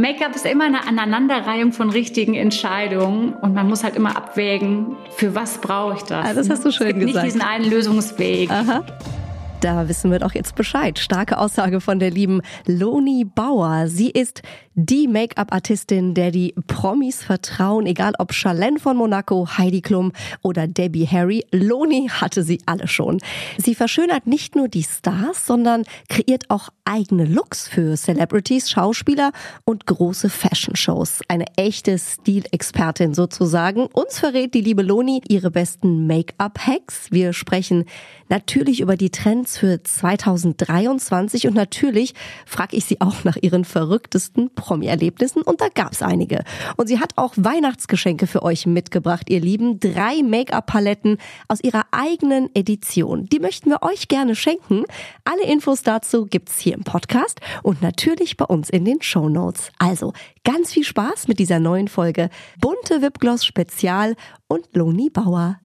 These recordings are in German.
Make-up ist immer eine Aneinanderreihung von richtigen Entscheidungen und man muss halt immer abwägen, für was brauche ich das. Ah, das hast du schön es gibt gesagt. Nicht diesen einen Lösungsweg. Aha. Da wissen wir doch jetzt Bescheid. Starke Aussage von der lieben Loni Bauer. Sie ist die Make-up-Artistin, der die Promis vertrauen, egal ob Charlene von Monaco, Heidi Klum oder Debbie Harry. Loni hatte sie alle schon. Sie verschönert nicht nur die Stars, sondern kreiert auch eigene Looks für Celebrities, Schauspieler und große Fashion-Shows. Eine echte Stilexpertin sozusagen. Uns verrät die liebe Loni ihre besten Make-up-Hacks. Wir sprechen natürlich über die Trends für 2023 und natürlich frage ich sie auch nach ihren verrücktesten Promi-Erlebnissen und da gab's einige. Und sie hat auch Weihnachtsgeschenke für euch mitgebracht, ihr Lieben. Drei Make-up-Paletten aus ihrer eigenen Edition. Die möchten wir euch gerne schenken. Alle Infos dazu gibt's hier im Podcast und natürlich bei uns in den Show Notes. Also ganz viel Spaß mit dieser neuen Folge Bunte Wipgloss Spezial und Loni Bauer.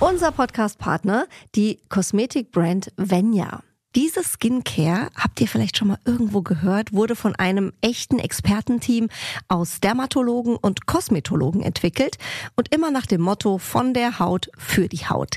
Unser Podcast-Partner, die Kosmetikbrand Venya. Diese Skincare, habt ihr vielleicht schon mal irgendwo gehört, wurde von einem echten Expertenteam aus Dermatologen und Kosmetologen entwickelt und immer nach dem Motto von der Haut für die Haut.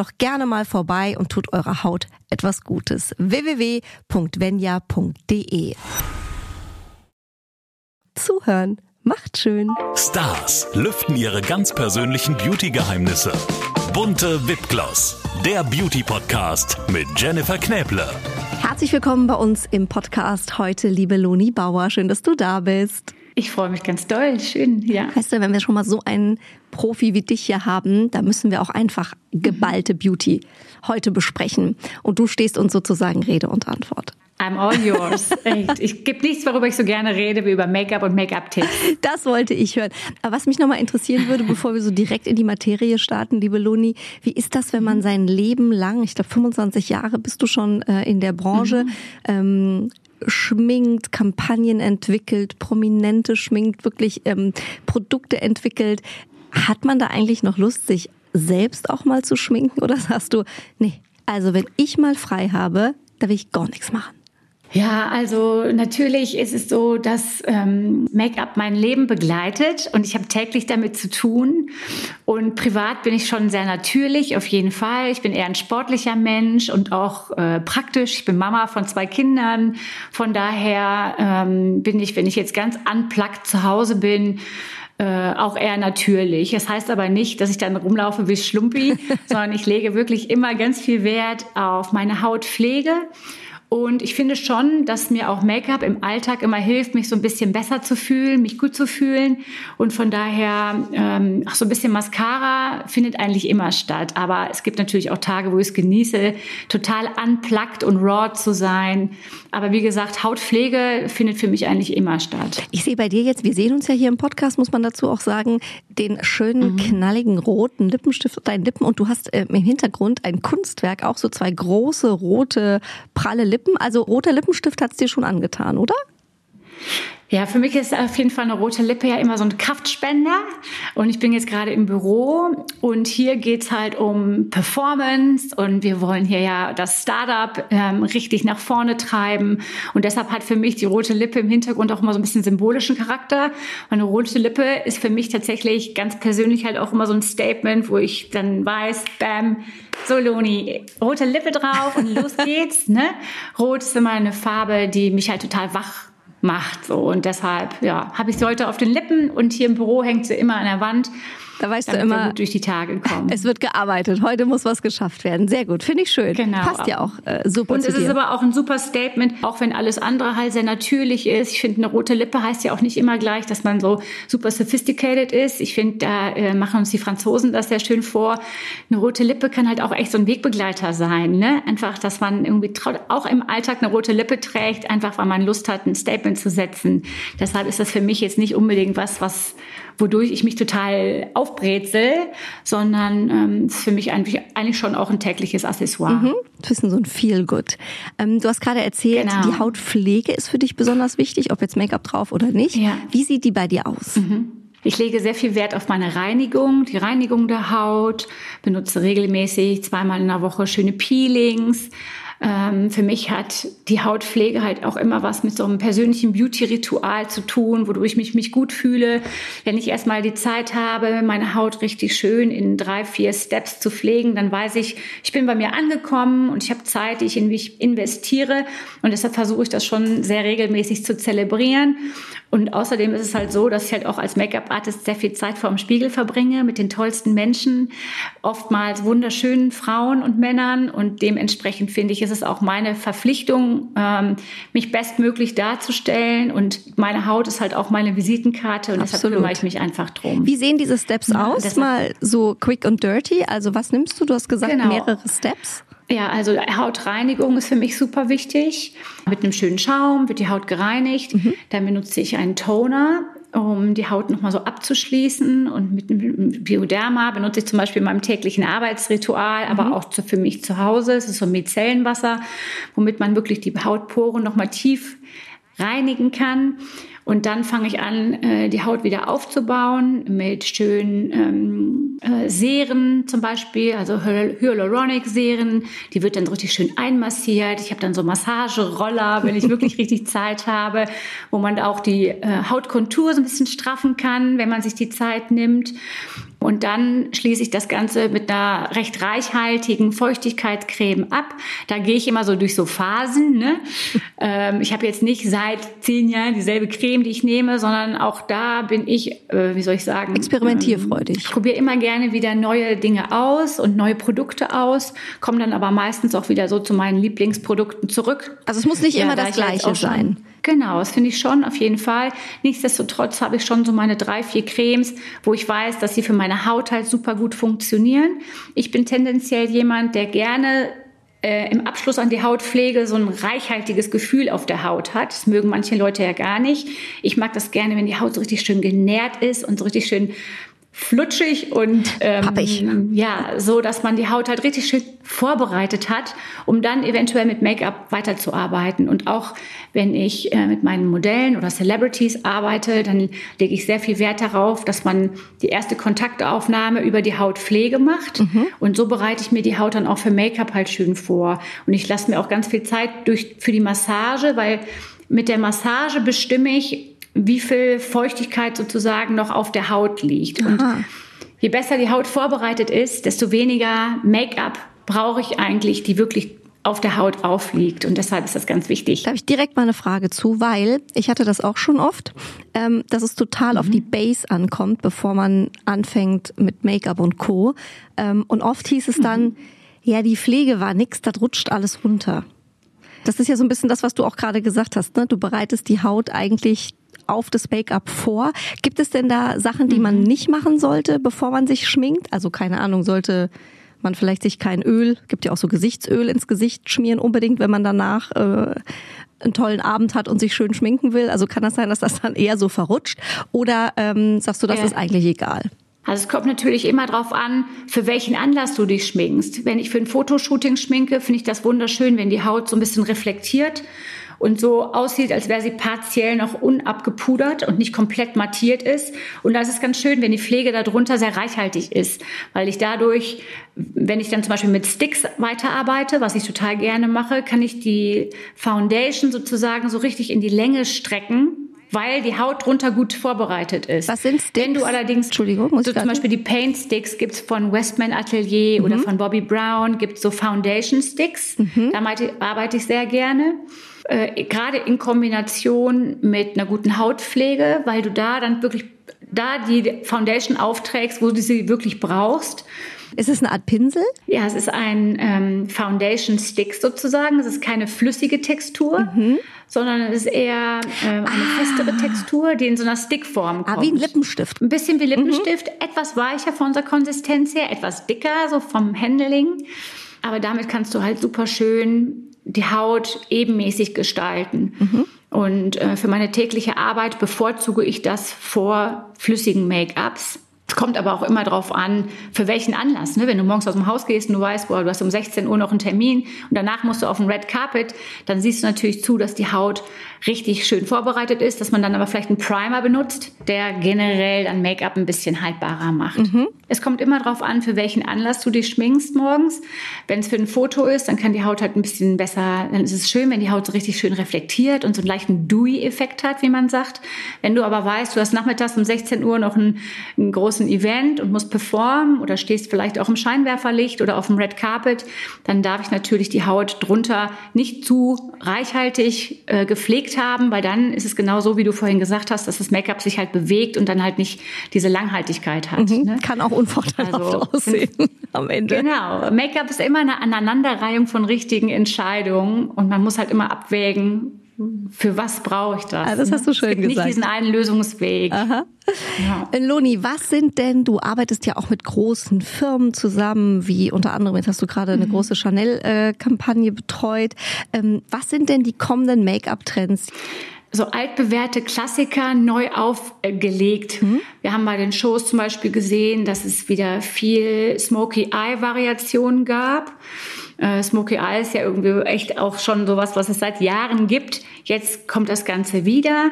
doch gerne mal vorbei und tut eurer Haut etwas Gutes. www.venya.de Zuhören macht schön. Stars lüften ihre ganz persönlichen Beauty-Geheimnisse. Bunte Wipgloss, der Beauty-Podcast mit Jennifer Knäble. Herzlich willkommen bei uns im Podcast heute, liebe Loni Bauer. Schön, dass du da bist. Ich freue mich ganz doll. Schön, ja. Weißt du, wenn wir schon mal so einen Profi wie dich hier haben, da müssen wir auch einfach geballte Beauty heute besprechen. Und du stehst uns sozusagen Rede und Antwort. I'm all yours. Echt. Ich gibt nichts, worüber ich so gerne rede, wie über Make-up und Make-up-Tipps. Das wollte ich hören. Aber was mich nochmal interessieren würde, bevor wir so direkt in die Materie starten, liebe Loni, wie ist das, wenn man sein Leben lang, ich glaube 25 Jahre bist du schon äh, in der Branche, mhm. ähm, schminkt, Kampagnen entwickelt, Prominente schminkt, wirklich ähm, Produkte entwickelt. Hat man da eigentlich noch Lust, sich selbst auch mal zu schminken? Oder sagst du, nee, also wenn ich mal frei habe, da will ich gar nichts machen? Ja, also natürlich ist es so, dass ähm, Make-up mein Leben begleitet und ich habe täglich damit zu tun. Und privat bin ich schon sehr natürlich, auf jeden Fall. Ich bin eher ein sportlicher Mensch und auch äh, praktisch. Ich bin Mama von zwei Kindern. Von daher ähm, bin ich, wenn ich jetzt ganz unplugged zu Hause bin, äh, auch eher natürlich. Das heißt aber nicht, dass ich dann rumlaufe wie Schlumpi, sondern ich lege wirklich immer ganz viel Wert auf meine Hautpflege. Und ich finde schon, dass mir auch Make-up im Alltag immer hilft, mich so ein bisschen besser zu fühlen, mich gut zu fühlen. Und von daher, ähm, auch so ein bisschen Mascara findet eigentlich immer statt. Aber es gibt natürlich auch Tage, wo ich es genieße, total unplugged und raw zu sein. Aber wie gesagt, Hautpflege findet für mich eigentlich immer statt. Ich sehe bei dir jetzt, wir sehen uns ja hier im Podcast, muss man dazu auch sagen, den schönen, mhm. knalligen roten Lippenstift auf deinen Lippen. Und du hast äh, im Hintergrund ein Kunstwerk, auch so zwei große, rote, pralle Lippen. Lippen. Also roter Lippenstift hat es dir schon angetan, oder? Ja, für mich ist auf jeden Fall eine rote Lippe ja immer so ein Kraftspender. Und ich bin jetzt gerade im Büro und hier geht's halt um Performance und wir wollen hier ja das Startup ähm, richtig nach vorne treiben. Und deshalb hat für mich die rote Lippe im Hintergrund auch immer so ein bisschen symbolischen Charakter. Und eine rote Lippe ist für mich tatsächlich ganz persönlich halt auch immer so ein Statement, wo ich dann weiß, bam, so Loni, rote Lippe drauf und los geht's. Ne? Rot ist immer eine Farbe, die mich halt total wach macht. So. Und deshalb ja, habe ich sie heute auf den Lippen und hier im Büro hängt sie immer an der Wand. Da weißt du immer, gut durch die Tage kommen. Es wird gearbeitet. Heute muss was geschafft werden. Sehr gut. Finde ich schön. Genau. Passt ja auch äh, super Und es dir. ist aber auch ein super Statement, auch wenn alles andere halt sehr natürlich ist. Ich finde, eine rote Lippe heißt ja auch nicht immer gleich, dass man so super sophisticated ist. Ich finde, da äh, machen uns die Franzosen das sehr schön vor. Eine rote Lippe kann halt auch echt so ein Wegbegleiter sein. Ne? Einfach, dass man irgendwie traut, auch im Alltag eine rote Lippe trägt, einfach weil man Lust hat, ein Statement zu setzen. Deshalb ist das für mich jetzt nicht unbedingt was, was wodurch ich mich total aufbrezel, sondern ähm, ist für mich eigentlich, eigentlich schon auch ein tägliches Accessoire. Mhm. Das ist so ein Feel Good. Ähm, du hast gerade erzählt, genau. die Hautpflege ist für dich besonders wichtig, ob jetzt Make-up drauf oder nicht. Ja. Wie sieht die bei dir aus? Mhm. Ich lege sehr viel Wert auf meine Reinigung, die Reinigung der Haut, benutze regelmäßig zweimal in der Woche schöne Peelings, ähm, für mich hat die Hautpflege halt auch immer was mit so einem persönlichen Beauty-Ritual zu tun, wodurch ich mich, mich gut fühle. Wenn ich erstmal die Zeit habe, meine Haut richtig schön in drei, vier Steps zu pflegen, dann weiß ich, ich bin bei mir angekommen und ich habe Zeit, die ich in mich investiere. Und deshalb versuche ich das schon sehr regelmäßig zu zelebrieren. Und außerdem ist es halt so, dass ich halt auch als Make-up-Artist sehr viel Zeit vor dem Spiegel verbringe mit den tollsten Menschen, oftmals wunderschönen Frauen und Männern. Und dementsprechend finde ich, ist es auch meine Verpflichtung, ähm, mich bestmöglich darzustellen. Und meine Haut ist halt auch meine Visitenkarte und Absolut. deshalb kümmere ich mich einfach drum. Wie sehen diese Steps ja, aus? Mal so quick und dirty. Also was nimmst du? Du hast gesagt genau. mehrere Steps. Ja, also Hautreinigung ist für mich super wichtig. Mit einem schönen Schaum wird die Haut gereinigt. Mhm. Dann benutze ich einen Toner, um die Haut nochmal so abzuschließen. Und mit einem Bioderma benutze ich zum Beispiel in meinem täglichen Arbeitsritual, mhm. aber auch für mich zu Hause. Es ist so ein Micellenwasser, womit man wirklich die Hautporen nochmal tief reinigen kann. Und dann fange ich an, äh, die Haut wieder aufzubauen mit schönen ähm, äh, Seren zum Beispiel, also Hyaluronic-Seren. Die wird dann richtig schön einmassiert. Ich habe dann so Massageroller, wenn ich wirklich richtig Zeit habe, wo man auch die äh, Hautkontur so ein bisschen straffen kann, wenn man sich die Zeit nimmt. Und dann schließe ich das Ganze mit einer recht reichhaltigen Feuchtigkeitscreme ab. Da gehe ich immer so durch so Phasen. Ne? ähm, ich habe jetzt nicht seit zehn Jahren dieselbe Creme, die ich nehme, sondern auch da bin ich, äh, wie soll ich sagen, experimentierfreudig. Ähm, ich probiere immer gerne wieder neue Dinge aus und neue Produkte aus, komme dann aber meistens auch wieder so zu meinen Lieblingsprodukten zurück. Also es muss nicht ja, immer das Gleiche sein. Genau, das finde ich schon auf jeden Fall. Nichtsdestotrotz habe ich schon so meine drei, vier Cremes, wo ich weiß, dass sie für meine Haut halt super gut funktionieren. Ich bin tendenziell jemand, der gerne äh, im Abschluss an die Hautpflege so ein reichhaltiges Gefühl auf der Haut hat. Das mögen manche Leute ja gar nicht. Ich mag das gerne, wenn die Haut so richtig schön genährt ist und so richtig schön flutschig und ähm, ja, so, dass man die Haut halt richtig schön vorbereitet hat, um dann eventuell mit Make-up weiterzuarbeiten. Und auch wenn ich äh, mit meinen Modellen oder Celebrities arbeite, dann lege ich sehr viel Wert darauf, dass man die erste Kontaktaufnahme über die Hautpflege macht. Mhm. Und so bereite ich mir die Haut dann auch für Make-up halt schön vor. Und ich lasse mir auch ganz viel Zeit durch für die Massage, weil mit der Massage bestimme ich, wie viel Feuchtigkeit sozusagen noch auf der Haut liegt. Und je besser die Haut vorbereitet ist, desto weniger Make-up brauche ich eigentlich, die wirklich auf der Haut aufliegt. Und deshalb ist das ganz wichtig. Da habe ich direkt mal eine Frage zu, weil ich hatte das auch schon oft, ähm, dass es total mhm. auf die Base ankommt, bevor man anfängt mit Make-up und Co. Ähm, und oft hieß es dann, mhm. ja, die Pflege war nix, das rutscht alles runter. Das ist ja so ein bisschen das, was du auch gerade gesagt hast. Ne? Du bereitest die Haut eigentlich auf das Make-up vor. Gibt es denn da Sachen, die man mhm. nicht machen sollte, bevor man sich schminkt? Also keine Ahnung, sollte man vielleicht sich kein Öl, gibt ja auch so Gesichtsöl ins Gesicht schmieren unbedingt, wenn man danach äh, einen tollen Abend hat und sich schön schminken will. Also kann das sein, dass das dann eher so verrutscht? Oder ähm, sagst du, das ja. ist eigentlich egal? Also es kommt natürlich immer darauf an, für welchen Anlass du dich schminkst. Wenn ich für ein Fotoshooting schminke, finde ich das wunderschön, wenn die Haut so ein bisschen reflektiert und so aussieht, als wäre sie partiell noch unabgepudert und nicht komplett mattiert ist. Und da ist ganz schön, wenn die Pflege darunter sehr reichhaltig ist, weil ich dadurch, wenn ich dann zum Beispiel mit Sticks weiterarbeite, was ich total gerne mache, kann ich die Foundation sozusagen so richtig in die Länge strecken weil die Haut drunter gut vorbereitet ist. Was sind Sticks? Wenn du allerdings, Entschuldigung, muss so zum Beispiel die Paint Sticks gibt's von Westman Atelier mhm. oder von Bobby Brown, gibt's so Foundation Sticks. Mhm. Da arbeite ich sehr gerne äh, gerade in Kombination mit einer guten Hautpflege, weil du da dann wirklich da die Foundation aufträgst, wo du sie wirklich brauchst. Ist es eine Art Pinsel? Ja, es ist ein ähm, Foundation Stick sozusagen. Es ist keine flüssige Textur, mhm. sondern es ist eher ähm, eine ah. festere Textur, die in so einer Stickform kommt. Ah, wie ein Lippenstift. Ein bisschen wie Lippenstift, mhm. etwas weicher von der Konsistenz her, etwas dicker, so vom Handling. Aber damit kannst du halt super schön die Haut ebenmäßig gestalten. Mhm. Und äh, für meine tägliche Arbeit bevorzuge ich das vor flüssigen Make-ups kommt aber auch immer darauf an, für welchen Anlass. Ne? Wenn du morgens aus dem Haus gehst und du weißt, boah, du hast um 16 Uhr noch einen Termin und danach musst du auf den Red Carpet, dann siehst du natürlich zu, dass die Haut richtig schön vorbereitet ist, dass man dann aber vielleicht einen Primer benutzt, der generell dann Make-up ein bisschen haltbarer macht. Mhm. Es kommt immer darauf an, für welchen Anlass du dich schminkst morgens. Wenn es für ein Foto ist, dann kann die Haut halt ein bisschen besser, dann ist es schön, wenn die Haut so richtig schön reflektiert und so einen leichten Dewy-Effekt hat, wie man sagt. Wenn du aber weißt, du hast nachmittags um 16 Uhr noch einen, einen großen Event und musst performen oder stehst vielleicht auch im Scheinwerferlicht oder auf dem Red Carpet, dann darf ich natürlich die Haut drunter nicht zu reichhaltig äh, gepflegt haben, weil dann ist es genau so, wie du vorhin gesagt hast, dass das Make-up sich halt bewegt und dann halt nicht diese Langhaltigkeit hat. Mhm, ne? Kann auch unvorteilhaft also, aussehen am Ende. Genau. Make-up ist immer eine Aneinanderreihung von richtigen Entscheidungen und man muss halt immer abwägen, für was brauche ich das? Ah, das hast du schön es gibt gesagt. Nicht diesen einen Lösungsweg. Aha. Ja. Äh, Loni, was sind denn, du arbeitest ja auch mit großen Firmen zusammen, wie unter anderem, jetzt hast du gerade eine mhm. große Chanel-Kampagne betreut. Ähm, was sind denn die kommenden Make-up-Trends? so altbewährte Klassiker neu aufgelegt. Mhm. Wir haben bei den Shows zum Beispiel gesehen, dass es wieder viel Smoky Eye Variationen gab. Äh, Smoky Eye ist ja irgendwie echt auch schon sowas, was es seit Jahren gibt. Jetzt kommt das Ganze wieder.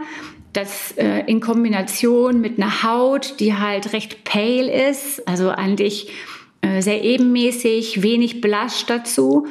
Das äh, in Kombination mit einer Haut, die halt recht pale ist, also eigentlich äh, sehr ebenmäßig, wenig Blush dazu.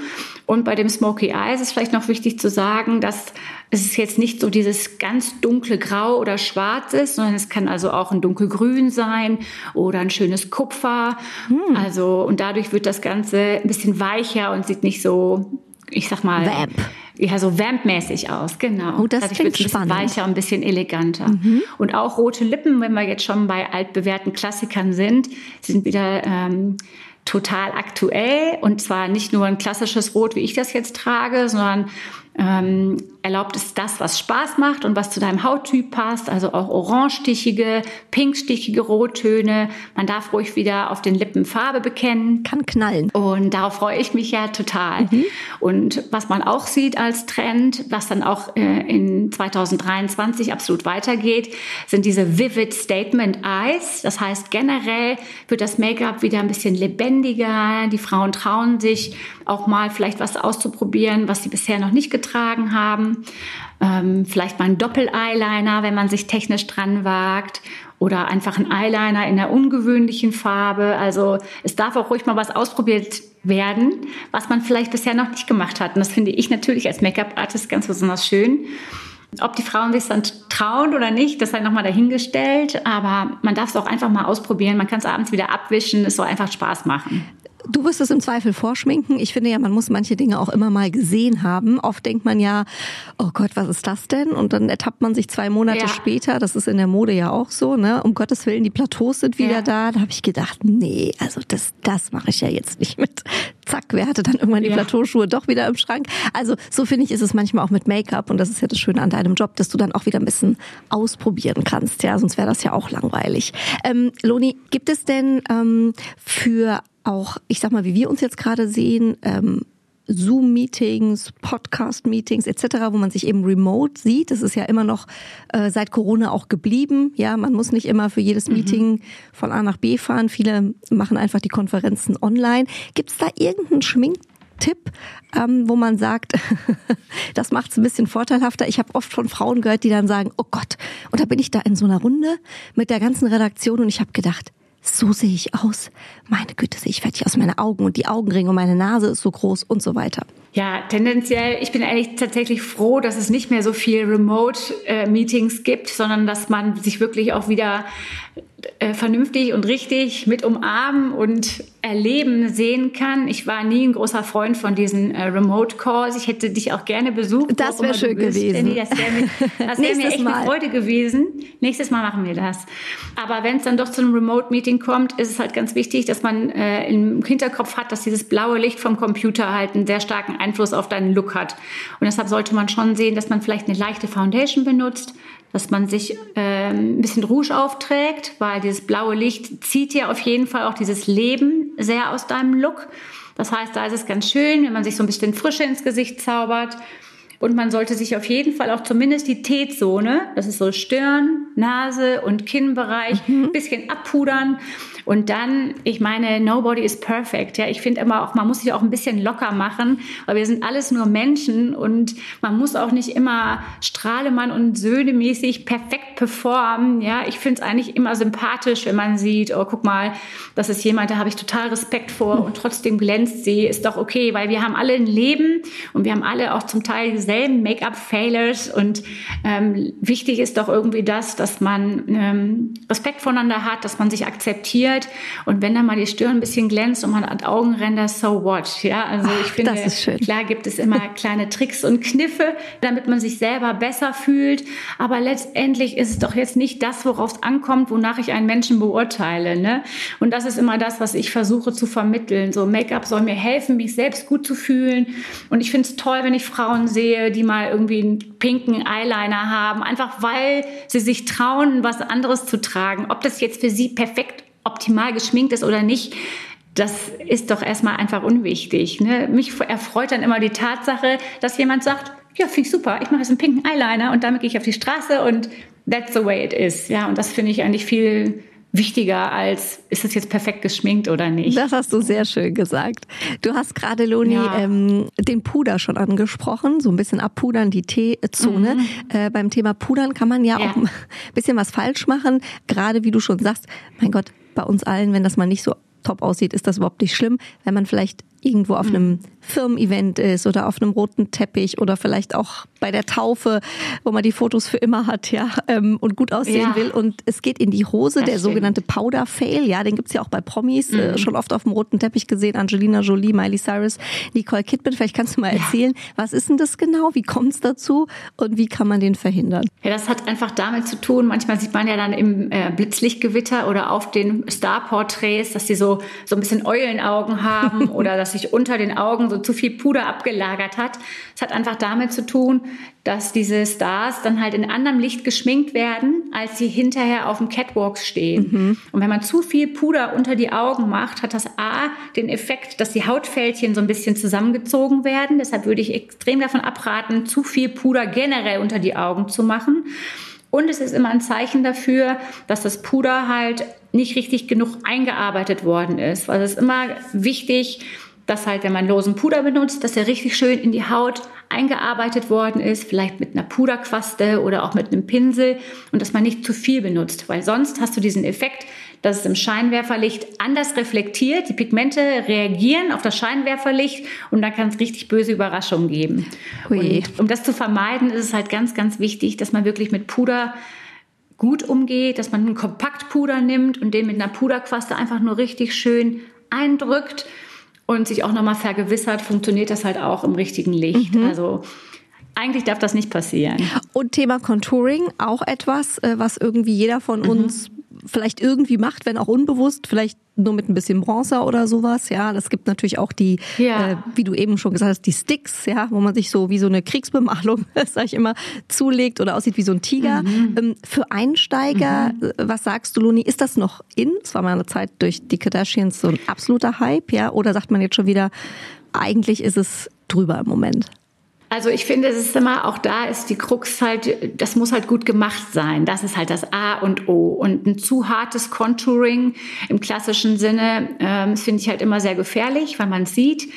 Und bei dem Smoky Eye ist es vielleicht noch wichtig zu sagen, dass es jetzt nicht so dieses ganz dunkle Grau oder Schwarz ist, sondern es kann also auch ein dunkelgrün sein oder ein schönes Kupfer. Hm. Also, und dadurch wird das Ganze ein bisschen weicher und sieht nicht so, ich sag mal, Vamp. Ja, so Vamp-mäßig aus, genau. Oh, das Dadurch klingt wird es ein bisschen weicher und ein bisschen eleganter. Mhm. Und auch rote Lippen, wenn wir jetzt schon bei altbewährten Klassikern sind, sind wieder ähm, total aktuell und zwar nicht nur ein klassisches Rot, wie ich das jetzt trage, sondern ähm, erlaubt es das, was Spaß macht und was zu deinem Hauttyp passt, also auch orangestichige, pinkstichige Rottöne. Man darf ruhig wieder auf den Lippen Farbe bekennen. Kann knallen. Und darauf freue ich mich ja total. Mhm. Und was man auch sieht als Trend, was dann auch äh, in 2023 absolut weitergeht, sind diese Vivid Statement Eyes. Das heißt, generell wird das Make-up wieder ein bisschen lebendiger. Die Frauen trauen sich auch mal vielleicht was auszuprobieren, was sie bisher noch nicht getragen haben. Ähm, vielleicht mal ein Doppel-Eyeliner, wenn man sich technisch dran wagt. Oder einfach ein Eyeliner in einer ungewöhnlichen Farbe. Also es darf auch ruhig mal was ausprobiert werden, was man vielleicht bisher noch nicht gemacht hat. Und das finde ich natürlich als Make-up-Artist ganz besonders schön. Ob die Frauen sich dann trauen oder nicht, das sei nochmal dahingestellt. Aber man darf es auch einfach mal ausprobieren. Man kann es abends wieder abwischen. Es soll einfach Spaß machen. Du wirst es im Zweifel vorschminken. Ich finde ja, man muss manche Dinge auch immer mal gesehen haben. Oft denkt man ja, oh Gott, was ist das denn? Und dann ertappt man sich zwei Monate ja. später, das ist in der Mode ja auch so, ne? Um Gottes Willen, die Plateaus sind wieder ja. da. Da habe ich gedacht, nee, also das, das mache ich ja jetzt nicht mit. Zack, wer hatte dann irgendwann die ja. Plateauschuhe doch wieder im Schrank? Also so finde ich, ist es manchmal auch mit Make-up und das ist ja das Schöne an deinem Job, dass du dann auch wieder ein bisschen ausprobieren kannst. Ja, sonst wäre das ja auch langweilig. Ähm, Loni, gibt es denn ähm, für auch, ich sag mal, wie wir uns jetzt gerade sehen, ähm, Zoom-Meetings, Podcast-Meetings etc., wo man sich eben remote sieht. Das ist ja immer noch äh, seit Corona auch geblieben. Ja, man muss nicht immer für jedes mhm. Meeting mhm. von A nach B fahren. Viele machen einfach die Konferenzen online. Gibt es da irgendeinen Schminktipp, ähm, wo man sagt, das macht es ein bisschen vorteilhafter. Ich habe oft von Frauen gehört, die dann sagen, oh Gott, und da bin ich da in so einer Runde mit der ganzen Redaktion und ich habe gedacht, so sehe ich aus. Meine Güte, sehe ich fertig aus. Meine Augen und die Augenringe und meine Nase ist so groß und so weiter. Ja, tendenziell, ich bin eigentlich tatsächlich froh, dass es nicht mehr so viel Remote-Meetings gibt, sondern dass man sich wirklich auch wieder äh, vernünftig und richtig mit umarmen und erleben sehen kann. Ich war nie ein großer Freund von diesen äh, Remote Calls. Ich hätte dich auch gerne besucht. Das wäre schön gewesen. Das wäre mir, wär mir echt Mal. eine Freude gewesen. Nächstes Mal machen wir das. Aber wenn es dann doch zu einem Remote Meeting kommt, ist es halt ganz wichtig, dass man äh, im Hinterkopf hat, dass dieses blaue Licht vom Computer halt einen sehr starken Einfluss auf deinen Look hat. Und deshalb sollte man schon sehen, dass man vielleicht eine leichte Foundation benutzt, dass man sich äh, ein bisschen Rouge aufträgt, weil dieses blaue Licht zieht ja auf jeden Fall auch dieses Leben sehr aus deinem Look. Das heißt, da ist es ganz schön, wenn man sich so ein bisschen Frische ins Gesicht zaubert. Und man sollte sich auf jeden Fall auch zumindest die T-Zone, das ist so Stirn, Nase und Kinnbereich, mhm. ein bisschen abpudern. Und dann, ich meine, nobody is perfect. Ja, ich finde immer auch, man muss sich auch ein bisschen locker machen, weil wir sind alles nur Menschen und man muss auch nicht immer Strahlemann und Söhne mäßig perfekt performen. Ja, ich finde es eigentlich immer sympathisch, wenn man sieht, oh, guck mal, das ist jemand, da habe ich total Respekt vor und trotzdem glänzt sie. Ist doch okay, weil wir haben alle ein Leben und wir haben alle auch zum Teil dieselben Make-up-Failures und ähm, wichtig ist doch irgendwie das, dass man ähm, Respekt voneinander hat, dass man sich akzeptiert Schönheit. Und wenn dann mal die Stirn ein bisschen glänzt und man hat Augenränder, so what? Ja, also ich finde, klar gibt es immer kleine Tricks und Kniffe, damit man sich selber besser fühlt. Aber letztendlich ist es doch jetzt nicht das, worauf es ankommt, wonach ich einen Menschen beurteile. Ne? Und das ist immer das, was ich versuche zu vermitteln. So Make-up soll mir helfen, mich selbst gut zu fühlen. Und ich finde es toll, wenn ich Frauen sehe, die mal irgendwie einen pinken Eyeliner haben, einfach weil sie sich trauen, was anderes zu tragen. Ob das jetzt für sie perfekt optimal geschminkt ist oder nicht, das ist doch erstmal einfach unwichtig. Ne? Mich erfreut dann immer die Tatsache, dass jemand sagt, ja, finde ich super, ich mache jetzt einen pinken Eyeliner und damit gehe ich auf die Straße und that's the way it is. Ja, und das finde ich eigentlich viel wichtiger als, ist es jetzt perfekt geschminkt oder nicht? Das hast du sehr schön gesagt. Du hast gerade, Loni, ja. ähm, den Puder schon angesprochen, so ein bisschen abpudern, die T-Zone. Mhm. Äh, beim Thema Pudern kann man ja, ja auch ein bisschen was falsch machen. Gerade wie du schon sagst, mein Gott, bei uns allen, wenn das mal nicht so top aussieht, ist das überhaupt nicht schlimm. Wenn man vielleicht irgendwo auf einem Firmen-Event ist oder auf einem roten Teppich oder vielleicht auch bei der Taufe, wo man die Fotos für immer hat, ja, ähm, und gut aussehen ja. will. Und es geht in die Hose, das der stimmt. sogenannte Powder-Fail, ja, den gibt's ja auch bei Promis, mhm. äh, schon oft auf dem roten Teppich gesehen, Angelina Jolie, Miley Cyrus, Nicole Kidman. Vielleicht kannst du mal ja. erzählen, was ist denn das genau, wie kommt's dazu und wie kann man den verhindern? Ja, das hat einfach damit zu tun, manchmal sieht man ja dann im äh, Blitzlichtgewitter oder auf den Star-Porträts, dass die so, so ein bisschen Eulenaugen haben oder dass sich unter den Augen so zu viel Puder abgelagert hat. Es hat einfach damit zu tun, dass diese Stars dann halt in anderem Licht geschminkt werden, als sie hinterher auf dem Catwalk stehen. Mhm. Und wenn man zu viel Puder unter die Augen macht, hat das A den Effekt, dass die Hautfältchen so ein bisschen zusammengezogen werden. Deshalb würde ich extrem davon abraten, zu viel Puder generell unter die Augen zu machen. Und es ist immer ein Zeichen dafür, dass das Puder halt nicht richtig genug eingearbeitet worden ist. Also es ist immer wichtig, dass halt, wenn man losen Puder benutzt, dass er richtig schön in die Haut eingearbeitet worden ist, vielleicht mit einer Puderquaste oder auch mit einem Pinsel und dass man nicht zu viel benutzt, weil sonst hast du diesen Effekt, dass es im Scheinwerferlicht anders reflektiert, die Pigmente reagieren auf das Scheinwerferlicht und da kann es richtig böse Überraschungen geben. Und um das zu vermeiden, ist es halt ganz, ganz wichtig, dass man wirklich mit Puder gut umgeht, dass man einen Kompaktpuder nimmt und den mit einer Puderquaste einfach nur richtig schön eindrückt und sich auch nochmal vergewissert, funktioniert das halt auch im richtigen Licht. Mhm. Also eigentlich darf das nicht passieren. Und Thema Contouring, auch etwas, äh, was irgendwie jeder von mhm. uns vielleicht irgendwie macht, wenn auch unbewusst, vielleicht nur mit ein bisschen Bronzer oder sowas. Ja, das gibt natürlich auch die, ja. äh, wie du eben schon gesagt hast, die Sticks, ja, wo man sich so wie so eine Kriegsbemalung, sag ich immer, zulegt oder aussieht wie so ein Tiger. Mhm. Ähm, für Einsteiger, mhm. Äh, was sagst du, Luni, ist das noch in? Es war mal eine Zeit durch die Kardashians so ein absoluter Hype, ja? Oder sagt man jetzt schon wieder, eigentlich ist es drüber im Moment? Also ich finde, es ist immer, auch da ist die Krux halt, das muss halt gut gemacht sein. Das ist halt das A und O. Und ein zu hartes Contouring im klassischen Sinne, ähm, das finde ich halt immer sehr gefährlich, weil man sieht,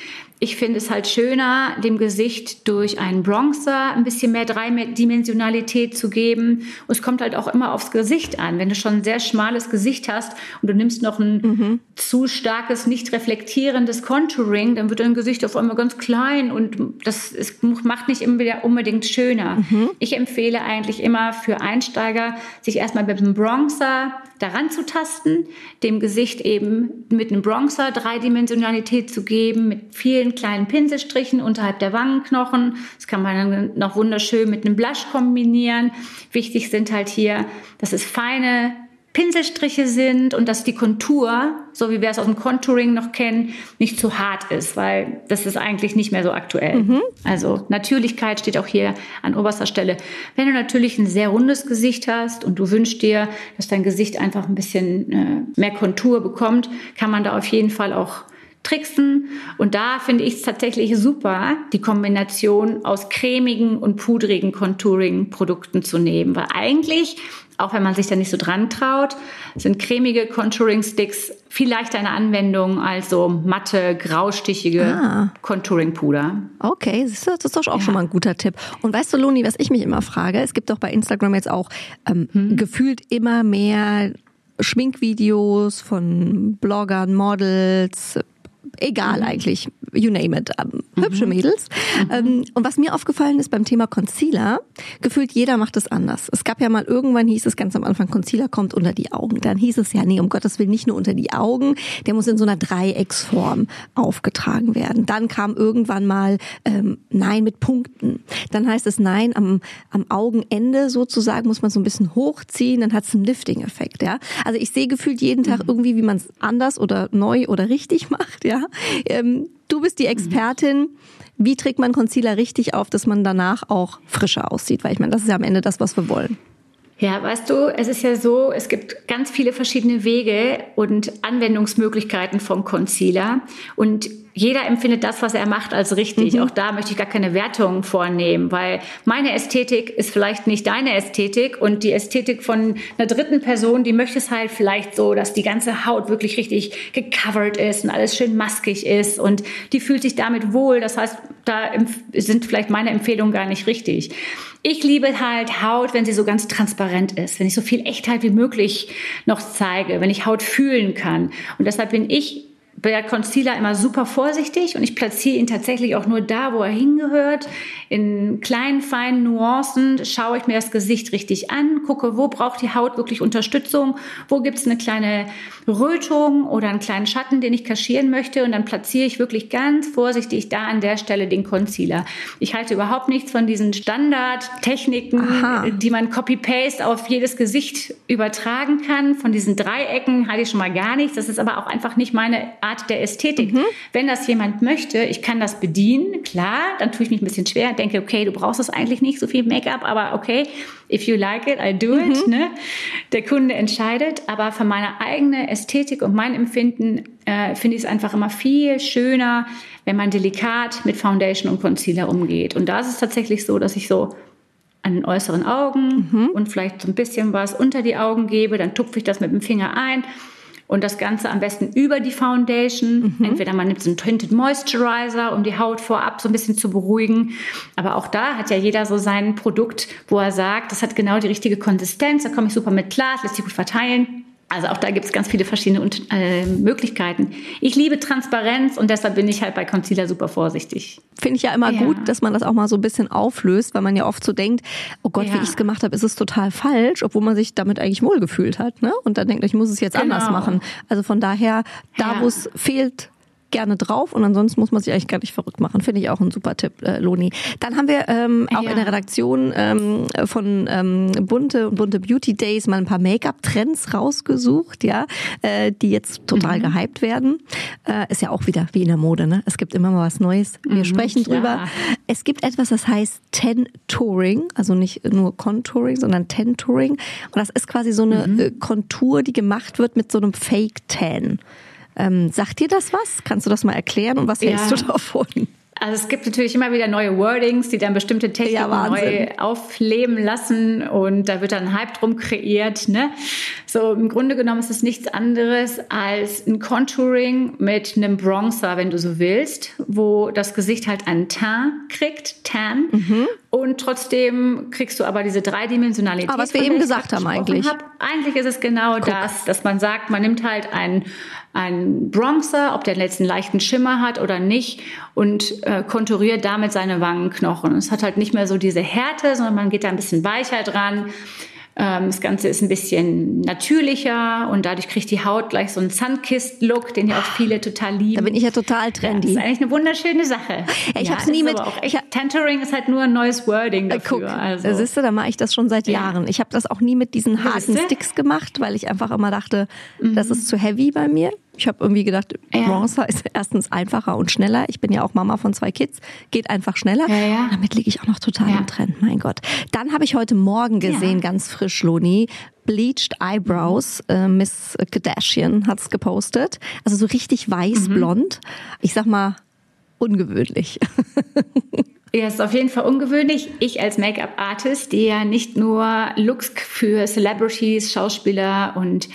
ich finde es halt schöner, dem Gesicht durch einen Bronzer ein bisschen mehr Dreidimensionalität zu geben. Und es kommt halt auch immer aufs Gesicht an. Wenn du schon ein sehr schmales Gesicht hast und du nimmst noch ein mhm. zu starkes, nicht reflektierendes Contouring, dann wird dein Gesicht auf einmal ganz klein und das ist, macht nicht immer wieder unbedingt schöner. Mhm. Ich empfehle eigentlich immer für Einsteiger, sich erstmal mit dem Bronzer daran zu tasten, dem Gesicht eben mit einem Bronzer Dreidimensionalität zu geben, mit vielen kleinen Pinselstrichen unterhalb der Wangenknochen. Das kann man dann noch wunderschön mit einem Blush kombinieren. Wichtig sind halt hier, dass es feine Pinselstriche sind und dass die Kontur, so wie wir es aus dem Contouring noch kennen, nicht zu hart ist, weil das ist eigentlich nicht mehr so aktuell. Mhm. Also Natürlichkeit steht auch hier an oberster Stelle. Wenn du natürlich ein sehr rundes Gesicht hast und du wünschst dir, dass dein Gesicht einfach ein bisschen äh, mehr Kontur bekommt, kann man da auf jeden Fall auch tricksen. Und da finde ich es tatsächlich super, die Kombination aus cremigen und pudrigen Contouring-Produkten zu nehmen. Weil eigentlich, auch wenn man sich da nicht so dran traut, sind cremige Contouring-Sticks viel leichter in Anwendung als so matte, graustichige ah. Contouring-Puder. Okay, das ist doch auch ja. schon mal ein guter Tipp. Und weißt du, Loni, was ich mich immer frage, es gibt doch bei Instagram jetzt auch ähm, hm. gefühlt immer mehr Schminkvideos von Bloggern, Models, egal mhm. eigentlich, you name it, ähm, mhm. hübsche Mädels. Mhm. Ähm, und was mir aufgefallen ist beim Thema Concealer, gefühlt jeder macht es anders. Es gab ja mal irgendwann hieß es ganz am Anfang, Concealer kommt unter die Augen. Dann hieß es ja, nee, um Gottes Willen nicht nur unter die Augen, der muss in so einer Dreiecksform aufgetragen werden. Dann kam irgendwann mal ähm, Nein mit Punkten. Dann heißt es Nein am, am Augenende sozusagen muss man so ein bisschen hochziehen, dann hat es einen Lifting-Effekt. Ja? Also ich sehe gefühlt jeden Tag mhm. irgendwie, wie man es anders oder neu oder richtig macht. Ja? Ähm, du bist die Expertin. Wie trägt man Concealer richtig auf, dass man danach auch frischer aussieht? Weil ich meine, das ist ja am Ende das, was wir wollen. Ja, weißt du, es ist ja so, es gibt ganz viele verschiedene Wege und Anwendungsmöglichkeiten vom Concealer und jeder empfindet das, was er macht, als richtig. Mhm. Auch da möchte ich gar keine Wertung vornehmen, weil meine Ästhetik ist vielleicht nicht deine Ästhetik und die Ästhetik von einer dritten Person, die möchte es halt vielleicht so, dass die ganze Haut wirklich richtig gecovert ist und alles schön maskig ist und die fühlt sich damit wohl. Das heißt, da sind vielleicht meine Empfehlungen gar nicht richtig. Ich liebe halt Haut, wenn sie so ganz transparent ist, wenn ich so viel Echtheit wie möglich noch zeige, wenn ich Haut fühlen kann. Und deshalb bin ich bei Concealer immer super vorsichtig und ich platziere ihn tatsächlich auch nur da, wo er hingehört. In kleinen, feinen Nuancen schaue ich mir das Gesicht richtig an, gucke, wo braucht die Haut wirklich Unterstützung, wo gibt es eine kleine Rötung oder einen kleinen Schatten, den ich kaschieren möchte und dann platziere ich wirklich ganz vorsichtig da an der Stelle den Concealer. Ich halte überhaupt nichts von diesen Standardtechniken, die man Copy-Paste auf jedes Gesicht übertragen kann. Von diesen Dreiecken halte ich schon mal gar nichts. Das ist aber auch einfach nicht meine Art Art der Ästhetik. Mhm. Wenn das jemand möchte, ich kann das bedienen, klar, dann tue ich mich ein bisschen schwer, denke, okay, du brauchst das eigentlich nicht, so viel Make-up, aber okay, if you like it, I do it. Mhm. Ne? Der Kunde entscheidet, aber für meine eigene Ästhetik und mein Empfinden äh, finde ich es einfach immer viel schöner, wenn man delikat mit Foundation und Concealer umgeht. Und da ist es tatsächlich so, dass ich so an den äußeren Augen mhm. und vielleicht so ein bisschen was unter die Augen gebe, dann tupfe ich das mit dem Finger ein und das Ganze am besten über die Foundation. Mhm. Entweder man nimmt so einen Tinted Moisturizer, um die Haut vorab so ein bisschen zu beruhigen. Aber auch da hat ja jeder so sein Produkt, wo er sagt, das hat genau die richtige Konsistenz, da komme ich super mit klar, es lässt sich gut verteilen. Also auch da gibt es ganz viele verschiedene äh, Möglichkeiten. Ich liebe Transparenz und deshalb bin ich halt bei Concealer super vorsichtig. Finde ich ja immer ja. gut, dass man das auch mal so ein bisschen auflöst, weil man ja oft so denkt, oh Gott, ja. wie ich es gemacht habe, ist es total falsch, obwohl man sich damit eigentlich wohlgefühlt hat. Ne? Und dann denkt, ich muss es jetzt genau. anders machen. Also von daher, da ja. wo es fehlt, gerne drauf und ansonsten muss man sich eigentlich gar nicht verrückt machen. Finde ich auch ein super Tipp, äh, Loni. Dann haben wir ähm, auch ja. in der Redaktion ähm, von ähm, Bunte und Bunte Beauty Days mal ein paar Make-up-Trends rausgesucht, ja, äh, die jetzt total mhm. gehypt werden. Äh, ist ja auch wieder wie in der Mode, ne? Es gibt immer mal was Neues. Wir mhm, sprechen drüber. Ja. Es gibt etwas, das heißt Ten-Touring, also nicht nur Contouring, sondern Ten-Touring. Und das ist quasi so eine mhm. Äh, Kontur, die gemacht wird mit so einem Fake-Tan. Ähm, sagt dir das was? Kannst du das mal erklären und was hältst ja. du davon? Also es gibt natürlich immer wieder neue Wordings, die dann bestimmte Techniken ja, neu aufleben lassen und da wird dann ein Hype drum kreiert. Ne? So, im Grunde genommen ist es nichts anderes als ein Contouring mit einem Bronzer, wenn du so willst, wo das Gesicht halt einen Tan kriegt, Tan. Mhm. Und trotzdem kriegst du aber diese Dreidimensionalität. Aber was wir eben gesagt haben eigentlich. Hab. Eigentlich ist es genau Guck. das, dass man sagt, man nimmt halt einen, einen Bronzer, ob der letzten leichten Schimmer hat oder nicht, und äh, konturiert damit seine Wangenknochen. Es hat halt nicht mehr so diese Härte, sondern man geht da ein bisschen weicher dran. Ähm, das Ganze ist ein bisschen natürlicher und dadurch kriegt die Haut gleich so einen Sunkissed-Look, den ja auch viele total lieben. Da bin ich ja total trendy. Ja, das ist eigentlich eine wunderschöne Sache. Ja, ich ja, habe nie mit. Auch echt, ich, Tantering ist halt nur ein neues Wording äh, dafür. Guck, also. Siehst du, da mache ich das schon seit Jahren. Ich habe das auch nie mit diesen harten Sticks gemacht, weil ich einfach immer dachte, mhm. das ist zu heavy bei mir. Ich habe irgendwie gedacht, ja. Bronzer ist erstens einfacher und schneller. Ich bin ja auch Mama von zwei Kids, geht einfach schneller. Ja, ja. Damit liege ich auch noch total im Trend, mein Gott. Dann habe ich heute Morgen gesehen, ganz frisch, Loni, Bleached Eyebrows. Äh, Miss Kardashian hat's gepostet. Also so richtig weiß-blond. Mhm. Ich sag mal, ungewöhnlich. Ja, ist auf jeden Fall ungewöhnlich. Ich als Make-up-Artist, die ja nicht nur Looks für Celebrities, Schauspieler und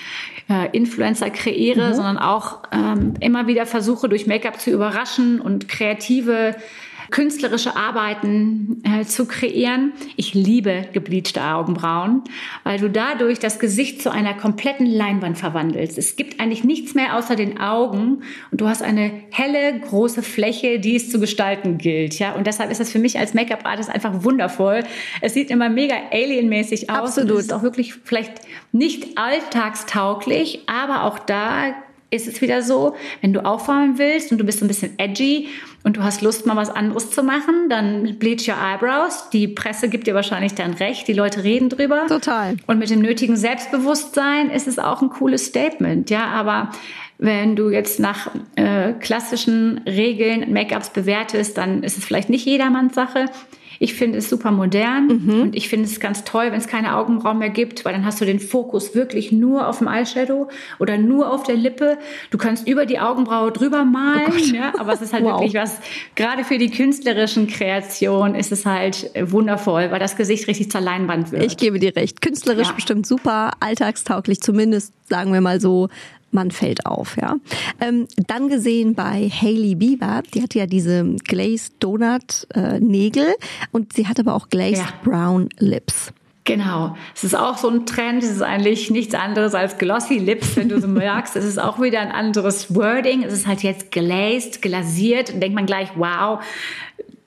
äh, Influencer kreiere, mhm. sondern auch ähm, immer wieder versuche, durch Make-up zu überraschen und kreative künstlerische Arbeiten äh, zu kreieren. Ich liebe gebleachte Augenbrauen, weil du dadurch das Gesicht zu einer kompletten Leinwand verwandelst. Es gibt eigentlich nichts mehr außer den Augen und du hast eine helle, große Fläche, die es zu gestalten gilt. Ja? Und deshalb ist das für mich als Make-up-Artist einfach wundervoll. Es sieht immer mega alienmäßig aus. Absolut. Und es ist auch wirklich vielleicht nicht alltagstauglich, aber auch da ist es wieder so, wenn du aufräumen willst und du bist so ein bisschen edgy und du hast Lust, mal was anderes zu machen, dann bleach your eyebrows. Die Presse gibt dir wahrscheinlich dann recht, die Leute reden drüber. Total. Und mit dem nötigen Selbstbewusstsein ist es auch ein cooles Statement, ja, aber wenn du jetzt nach äh, klassischen Regeln Make-ups bewertest, dann ist es vielleicht nicht jedermanns Sache. Ich finde es super modern mhm. und ich finde es ganz toll, wenn es keine Augenbrauen mehr gibt, weil dann hast du den Fokus wirklich nur auf dem Eyeshadow oder nur auf der Lippe. Du kannst über die Augenbraue drüber malen, oh ja, aber es ist halt wow. wirklich was, gerade für die künstlerischen Kreationen ist es halt wundervoll, weil das Gesicht richtig zur Leinwand wird. Ich gebe dir recht. Künstlerisch ja. bestimmt super, alltagstauglich zumindest, sagen wir mal so, man fällt auf, ja. Ähm, dann gesehen bei Hailey Bieber, die hat ja diese Glazed Donut äh, Nägel und sie hat aber auch Glazed ja. Brown Lips. Genau. Es ist auch so ein Trend. Es ist eigentlich nichts anderes als Glossy Lips, wenn du so merkst. Es ist auch wieder ein anderes Wording. Es ist halt jetzt glazed, glasiert. Und denkt man gleich, wow,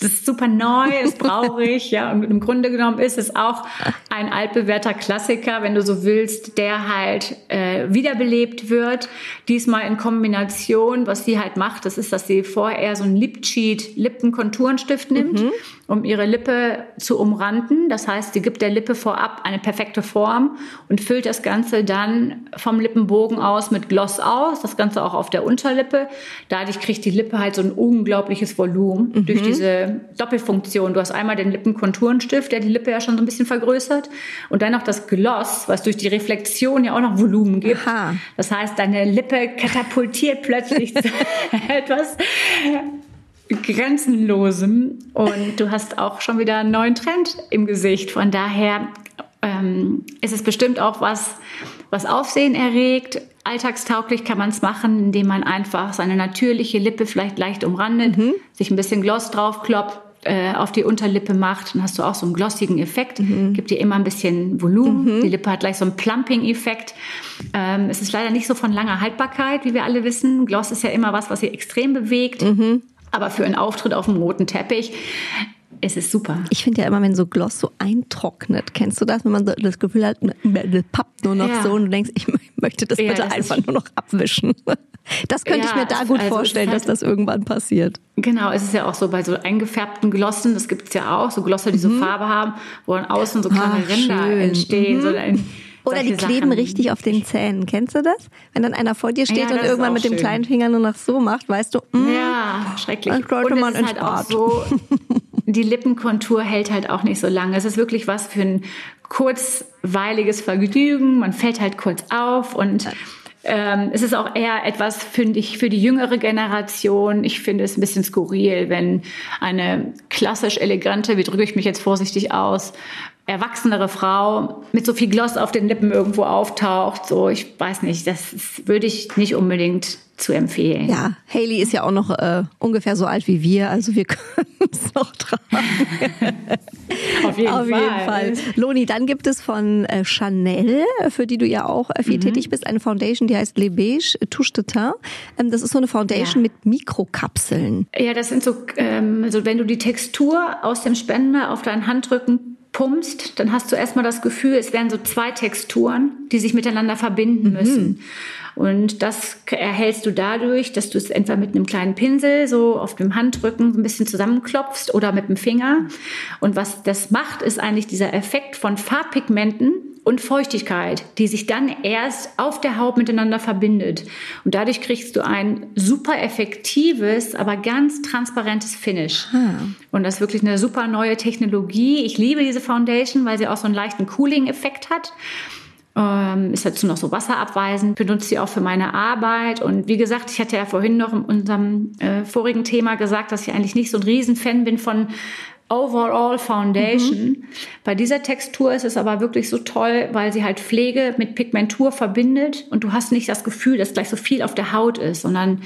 das ist super neu, das brauche ich, ja. Und im Grunde genommen ist es auch ein altbewährter Klassiker, wenn du so willst, der halt äh, wiederbelebt wird. Diesmal in Kombination, was sie halt macht, das ist, dass sie vorher so ein Lip Cheat Lippenkonturenstift nimmt, mhm. Um ihre Lippe zu umranden. Das heißt, sie gibt der Lippe vorab eine perfekte Form und füllt das Ganze dann vom Lippenbogen aus mit Gloss aus. Das Ganze auch auf der Unterlippe. Dadurch kriegt die Lippe halt so ein unglaubliches Volumen mhm. durch diese Doppelfunktion. Du hast einmal den Lippenkonturenstift, der die Lippe ja schon so ein bisschen vergrößert und dann noch das Gloss, was durch die Reflexion ja auch noch Volumen gibt. Aha. Das heißt, deine Lippe katapultiert plötzlich etwas Grenzenlosem und du hast auch schon wieder einen neuen Trend im Gesicht. Von daher ähm, ist es bestimmt auch was, was Aufsehen erregt. Alltagstauglich kann man es machen, indem man einfach seine natürliche Lippe vielleicht leicht umrandet, mhm. sich ein bisschen Gloss draufkloppt, äh, auf die Unterlippe macht, dann hast du auch so einen glossigen Effekt. Mhm. Gibt dir immer ein bisschen Volumen. Mhm. Die Lippe hat gleich so einen Plumping-Effekt. Ähm, es ist leider nicht so von langer Haltbarkeit, wie wir alle wissen. Gloss ist ja immer was, was sie extrem bewegt. Mhm. Aber für einen Auftritt auf dem roten Teppich es ist super. Ich finde ja immer, wenn so Gloss so eintrocknet, kennst du das, wenn man so das Gefühl hat, das pappt nur noch ja. so und du denkst, ich möchte das bitte ja, das einfach nur noch abwischen. Das könnte ja, ich mir da gut also vorstellen, halt, dass das irgendwann passiert. Genau, es ist ja auch so bei so eingefärbten Glossen, das gibt es ja auch, so Glosser, die mhm. so Farbe haben, wo dann außen so kleine Ach, Ränder schön. entstehen. Mhm. So ein, oder die kleben Sachen. richtig auf den Zähnen. Kennst du das? Wenn dann einer vor dir steht ja, und irgendwann mit schön. dem kleinen Finger nur noch so macht, weißt du, mh, mm, ja, schrecklich. Sollte und man ist halt auch so, die Lippenkontur hält halt auch nicht so lange. Es ist wirklich was für ein kurzweiliges Vergnügen. Man fällt halt kurz auf und ähm, es ist auch eher etwas, finde ich, für die jüngere Generation. Ich finde es ein bisschen skurril, wenn eine klassisch elegante, wie drücke ich mich jetzt vorsichtig aus, erwachsenere Frau mit so viel Gloss auf den Lippen irgendwo auftaucht. So, ich weiß nicht, das würde ich nicht unbedingt zu empfehlen. Ja, Haley ist ja auch noch äh, ungefähr so alt wie wir, also wir können es noch tragen. Auf jeden, Auf Fall. jeden Fall. Loni, dann gibt es von äh, Chanel, für die du ja auch äh, viel Mhm. tätig bist, eine Foundation, die heißt Le Beige Touche de Teint. Ähm, das ist so eine Foundation Ja. mit Mikrokapseln. Ja, das sind so, ähm, also wenn du die Textur aus dem Spender auf deinen Handrücken pumpst, dann hast du erstmal das Gefühl, es wären so zwei Texturen, die sich miteinander verbinden müssen. Und das erhältst du dadurch, dass du es entweder mit einem kleinen Pinsel so auf dem Handrücken so ein bisschen zusammenklopfst oder mit dem Finger. Und was das macht, ist eigentlich dieser Effekt von Farbpigmenten und Feuchtigkeit, die sich dann erst auf der Haut miteinander verbindet. Und dadurch kriegst du ein super effektives, aber ganz transparentes Finish. Und das ist wirklich eine super neue Technologie. Ich liebe diese Foundation, weil sie auch so einen leichten Cooling-Effekt hat. Ähm, ist dazu noch so wasserabweisend, benutze sie auch für meine Arbeit. Und wie gesagt, ich hatte ja vorhin noch in unserem äh, vorigen Thema gesagt, dass ich eigentlich nicht so ein Riesenfan bin von Overall Foundation. Bei dieser Textur ist es aber wirklich so toll, weil sie halt Pflege mit Pigmentur verbindet und du hast nicht das Gefühl, dass gleich so viel auf der Haut ist, sondern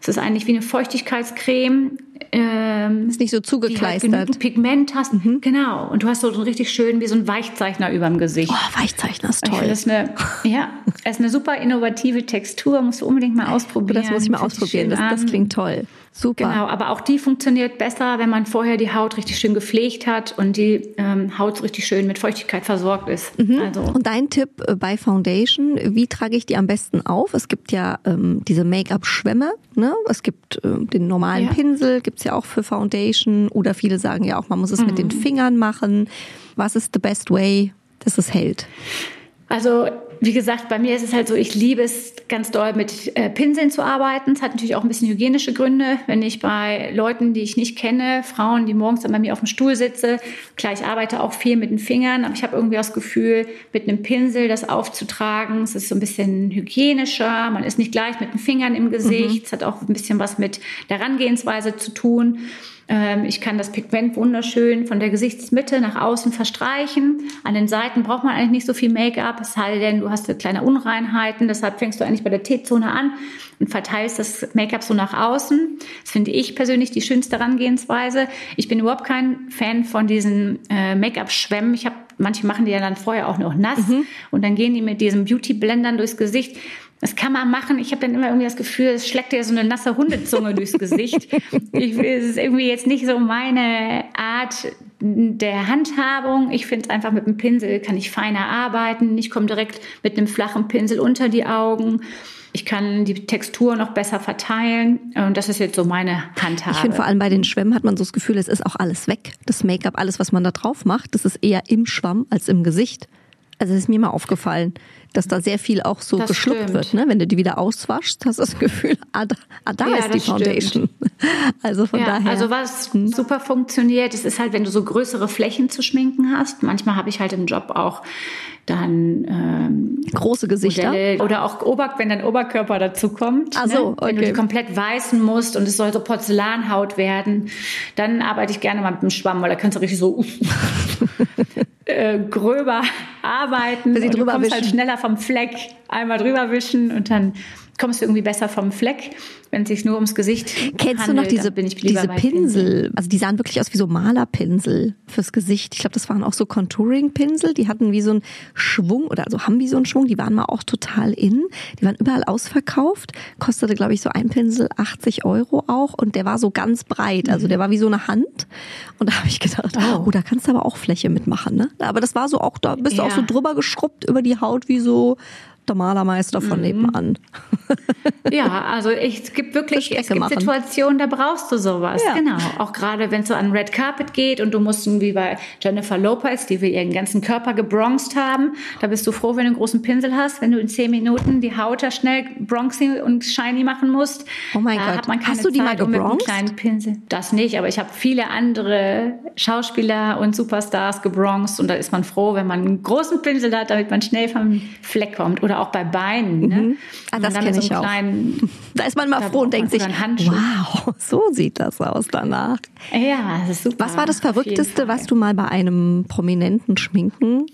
es ist eigentlich wie eine Feuchtigkeitscreme. Ähm, Ist nicht so die halt zugekleistert. genügend Pigment hast. Genau. Und du hast so einen richtig schön wie so ein Weichzeichner überm Gesicht. Oh, Weichzeichner ist toll. das eine, ja, es ist eine super innovative Textur, musst du unbedingt mal ausprobieren. Das muss ich mal ausprobieren. Das, das klingt toll. Super. Genau, aber auch die funktioniert besser, wenn man vorher die Haut richtig schön gepflegt hat und die ähm, Haut richtig schön mit Feuchtigkeit versorgt ist. Also Und dein Tipp äh, bei Foundation, wie trage ich die am besten auf? Es gibt ja ähm, diese Make-up-Schwämme, ne? Es gibt äh, den normalen Ja. Pinsel, gibt's ja auch für Foundation. Oder viele sagen ja auch, man muss es mit Mhm. den Fingern machen. Was ist the best way, dass es hält? Also, wie gesagt, bei mir ist es halt so, ich liebe es ganz doll mit äh, Pinseln zu arbeiten. Es hat natürlich auch ein bisschen hygienische Gründe. Wenn ich bei Leuten, die ich nicht kenne, Frauen, die morgens dann bei mir auf dem Stuhl sitze, klar, ich arbeite auch viel mit den Fingern, aber ich habe irgendwie das Gefühl, mit einem Pinsel das aufzutragen, es ist so ein bisschen hygienischer, man ist nicht gleich mit den Fingern im Gesicht, es hat auch ein bisschen was mit der Herangehensweise zu tun. Ähm, Ich kann das Pigment wunderschön von der Gesichtsmitte nach außen verstreichen. An den Seiten braucht man eigentlich nicht so viel Make-up, es sei denn, du hast kleine Unreinheiten. Deshalb fängst du eigentlich bei der T-Zone an und verteilst das Make-up so nach außen. Das finde ich persönlich die schönste Herangehensweise. Ich bin überhaupt kein Fan von diesen äh, Make-up-Schwämmen. Ich habe manche machen die ja dann vorher auch noch nass und dann gehen die mit diesem Beauty-Blendern durchs Gesicht. Das kann man machen. Ich habe dann immer irgendwie das Gefühl, es schlägt dir so eine nasse Hundezunge durchs Gesicht. Ich, es ist irgendwie jetzt nicht so meine Art der Handhabung. Ich finde es einfach mit dem Pinsel kann ich feiner arbeiten. Ich komme direkt mit einem flachen Pinsel unter die Augen. Ich kann die Textur noch besser verteilen. Und das ist jetzt so meine Handhabe. Ich finde vor allem bei den Schwämmen hat man so das Gefühl, es ist auch alles weg. Das Make-up, alles, was man da drauf macht, das ist eher im Schwamm als im Gesicht. Also es ist mir mal aufgefallen, dass da sehr viel auch so Das geschluckt stimmt. wird. Ne? Wenn du die wieder auswaschst, hast du das Gefühl, ah, da, ah, da Ja, ist die das stimmt. Foundation. Also von Ja, daher. Hm. also was super funktioniert, es ist halt, wenn du so größere Flächen zu schminken hast. Manchmal habe ich halt im Job auch dann ähm, große Gesichter. Modelle oder auch Ober wenn dein Oberkörper dazu kommt. Ach so, ne? Wenn du okay. die komplett weißen musst und es soll so Porzellanhaut werden, dann arbeite ich gerne mal mit dem Schwamm, weil da kannst du richtig so äh, gröber arbeiten. Bisschen und du drüber kommst halt wischen. schneller vom Fleck. Einmal drüber wischen und dann kommst du irgendwie besser vom Fleck, wenn es sich nur ums Gesicht Kennst du handelt, noch dann diese, diese bei Pinsel? Also die sahen wirklich aus wie so Malerpinsel fürs Gesicht. Ich glaube, das waren auch so Contouring-Pinsel. Die hatten wie so einen Schwung oder also haben wie so einen Schwung. Die waren mal auch total in. Die waren überall ausverkauft. Kostete, glaube ich, so ein Pinsel 80 Euro auch. Und der war so ganz breit. Also der war wie so eine Hand. Und da habe ich gedacht, oh. Oh. da kannst du aber auch Fläche mitmachen. Ne? Aber das war so auch, da bist du auch so drüber geschrubbt über die Haut wie so Malermeister von nebenan. Ja, also ich, es gibt wirklich es gibt. Situationen, da brauchst du sowas. Ja. Genau. Auch gerade wenn es so an Red Carpet geht und du musst wie bei Jennifer Lopez, die wir ihren ganzen Körper gebronzt haben, da bist du froh, wenn du einen großen Pinsel hast, wenn du in zehn Minuten die Haut da schnell bronzy und shiny machen musst. Oh mein Gott. Hast du die mal Zeit, um mit einem gebronzt? kleinen Pinsel. Das nicht, aber ich habe viele andere Schauspieler und Superstars gebronzt und da ist man froh, wenn man einen großen Pinsel hat, damit man schnell vom Fleck kommt. Oder oder auch bei Beinen. Ne? Mhm. Ah, das kenne so ich auch. da ist man mal froh und denkt sich, wow, so sieht das aus danach. Ja, das ist super. Was war das Verrückteste, was du mal bei einem Prominenten schminken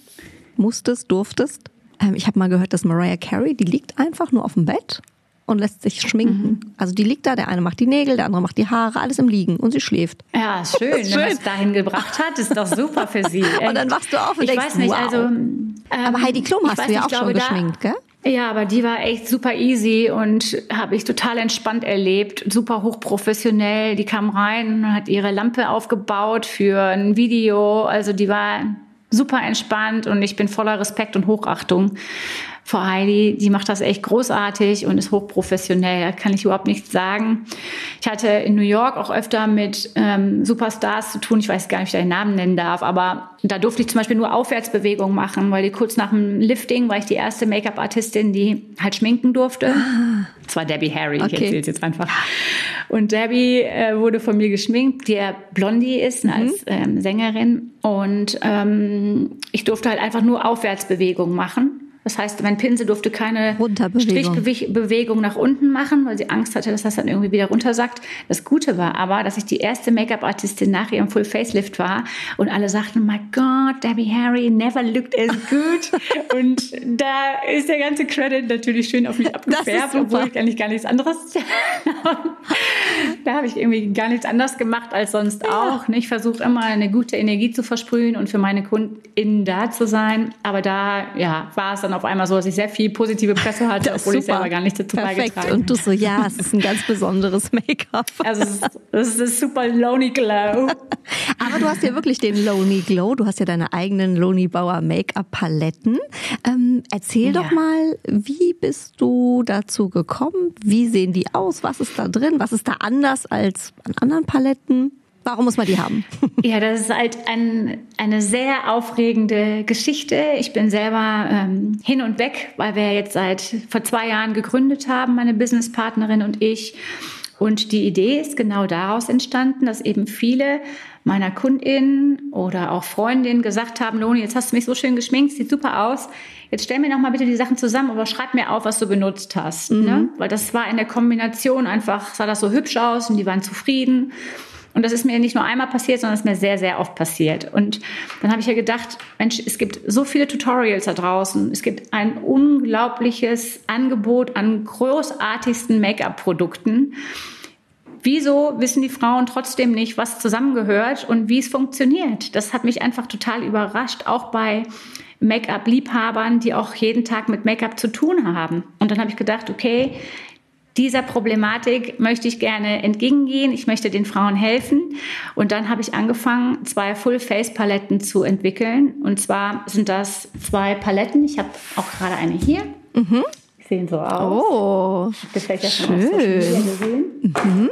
musstest, durftest? Ähm, ich habe mal gehört, dass Mariah Carey, die liegt einfach nur auf dem Bett und lässt sich schminken. Mhm. Also die liegt da, der eine macht die Nägel, der andere macht die Haare, alles im Liegen und sie schläft. Ja, schön, wenn man es dahin gebracht hat, ist doch super für sie. und dann wachst du auf und ich denkst, weiß nicht, wow. also ähm, aber Heidi Klum hast du ja auch schon geschminkt, gell? Ja, aber die war echt super easy und habe ich total entspannt erlebt, super hochprofessionell. Die kam rein, hat ihre Lampe aufgebaut für ein Video, also die war super entspannt und ich bin voller Respekt und Hochachtung vor Heidi. Die macht das echt großartig und ist hochprofessionell. Da kann ich überhaupt nichts sagen. Ich hatte in New York auch öfter mit ähm, Superstars zu tun. Ich weiß gar nicht, ob ich den Namen nennen darf, aber da durfte ich zum Beispiel nur Aufwärtsbewegungen machen, weil die kurz nach dem Lifting war ich die erste Make-up-Artistin, die halt schminken durfte. Ah. Das war Debbie Harry, okay. ich erzähle es jetzt einfach. Und Debbie äh, wurde von mir geschminkt, die ja Blondie ist mhm. als ähm, Sängerin. Und ähm, ich durfte halt einfach nur Aufwärtsbewegungen machen. Das heißt, mein Pinsel durfte keine Strichbewegung nach unten machen, weil sie Angst hatte, dass das dann irgendwie wieder runtersackt. Das Gute war aber, dass ich die erste Make-up-Artistin nach ihrem Full Facelift war und alle sagten, my God, Debbie Harry never looked as good. und da ist der ganze Credit natürlich schön auf mich abgefärbt, obwohl ich eigentlich gar nichts anderes. da habe ich irgendwie gar nichts anderes gemacht als sonst ja. auch. Ich versuche immer eine gute Energie zu versprühen und für meine KundInnen da zu sein. Aber da ja, war es dann auf einmal so, dass ich sehr viel positive Presse hatte, obwohl super. ich selber gar nicht dazu Perfekt. beigetragen Und du so, ja, es ist ein ganz besonderes Make-up. Also es ist, ist super Lonely Glow. Aber du hast ja wirklich den Lonely Glow. Du hast ja deine eigenen Lonely Bauer Make-up-Paletten. Ähm, erzähl ja. doch mal, wie bist du dazu gekommen? Wie sehen die aus? Was ist da drin? Was ist da anders als an anderen Paletten? Warum muss man die haben? Ja, das ist halt ein, eine sehr aufregende Geschichte. Ich bin selber ähm, hin und weg, weil wir jetzt seit vor zwei Jahren gegründet haben, meine Businesspartnerin und ich. Und die Idee ist genau daraus entstanden, dass eben viele meiner KundInnen oder auch Freundinnen gesagt haben, Loni, jetzt hast du mich so schön geschminkt, sieht super aus. Jetzt stell mir noch mal bitte die Sachen zusammen, aber schreib mir auf, was du benutzt hast. Ne? Mhm. Ne? Weil das war in der Kombination einfach, sah das so hübsch aus und die waren zufrieden. Und das ist mir nicht nur einmal passiert, sondern es ist mir sehr, sehr oft passiert. Und dann habe ich ja gedacht, Mensch, es gibt so viele Tutorials da draußen. Es gibt ein unglaubliches Angebot an großartigsten Make-up-Produkten. Wieso wissen die Frauen trotzdem nicht, was zusammengehört und wie es funktioniert? Das hat mich einfach total überrascht, auch bei Make-up-Liebhabern, die auch jeden Tag mit Make-up zu tun haben. Und dann habe ich gedacht, okay, dieser Problematik möchte ich gerne entgegengehen. Ich möchte den Frauen helfen. Und dann habe ich angefangen, zwei Full-Face-Paletten zu entwickeln. Und zwar sind das zwei Paletten. Ich habe auch gerade eine hier. Mhm. Die sehen so aus. Oh, das fällt ja schon schön. Mhm.